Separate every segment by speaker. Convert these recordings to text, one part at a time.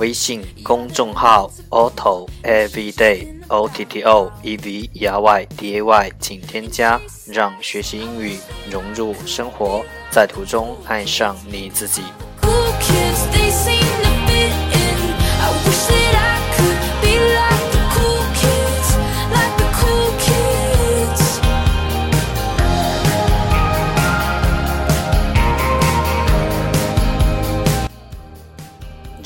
Speaker 1: 微信公众号 Otto Everyday O T T O E V E R Y D A Y，请添加，让学习英语融入生活，在途中爱上你自己。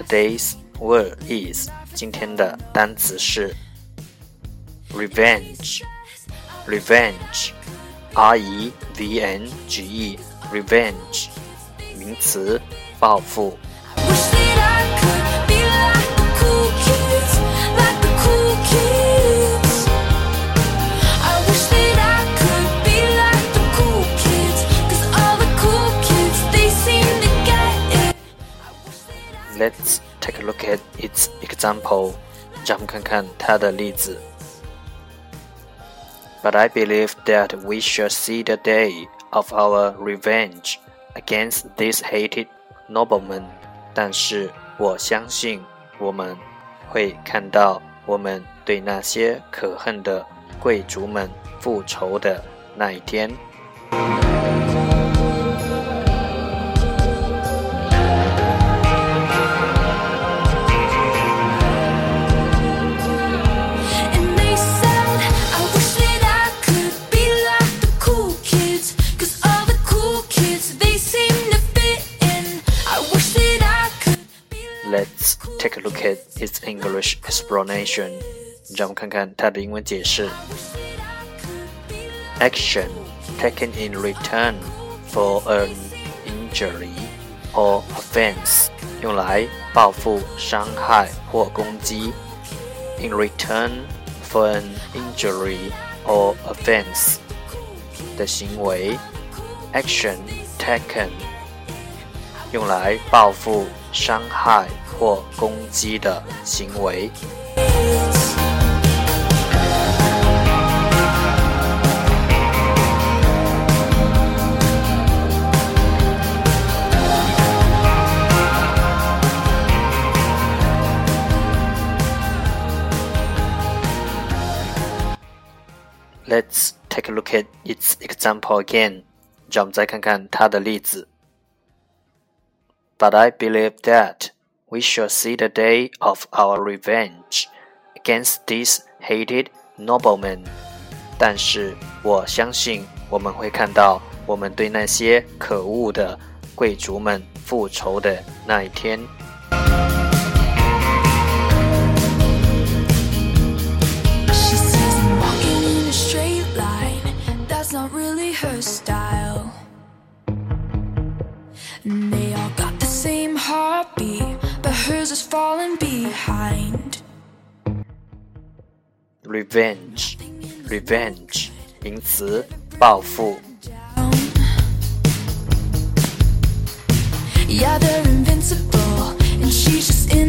Speaker 1: Today's word is 今天的单词是 revenge revenge r e v n g e revenge 名词报复。Let's take a look at its example. 让我们看看它的例子。But I believe that we shall see the day of our revenge against this hated nobleman. 但是我相信我们会看到我们对那些可恨的贵族们复仇的那一天。 take a look at its English explanation. 让我们看看它的英文解释。Action taken in return for an injury or offense，用来报复伤害或攻击。In return for an injury or offense 的行为，action taken 用来报复伤害。或攻击的行为。Let's take a look at its example again. 让我们再看看它的例子。But I believe that we shall see the day of our revenge against these hated noblemen. 但是我相信我们会看到我们对那些可恶的贵族们复仇的那一天。Not really her style. hers is falling behind. Revenge, revenge，名词，报复。Yeah, they're invincible, and she's just in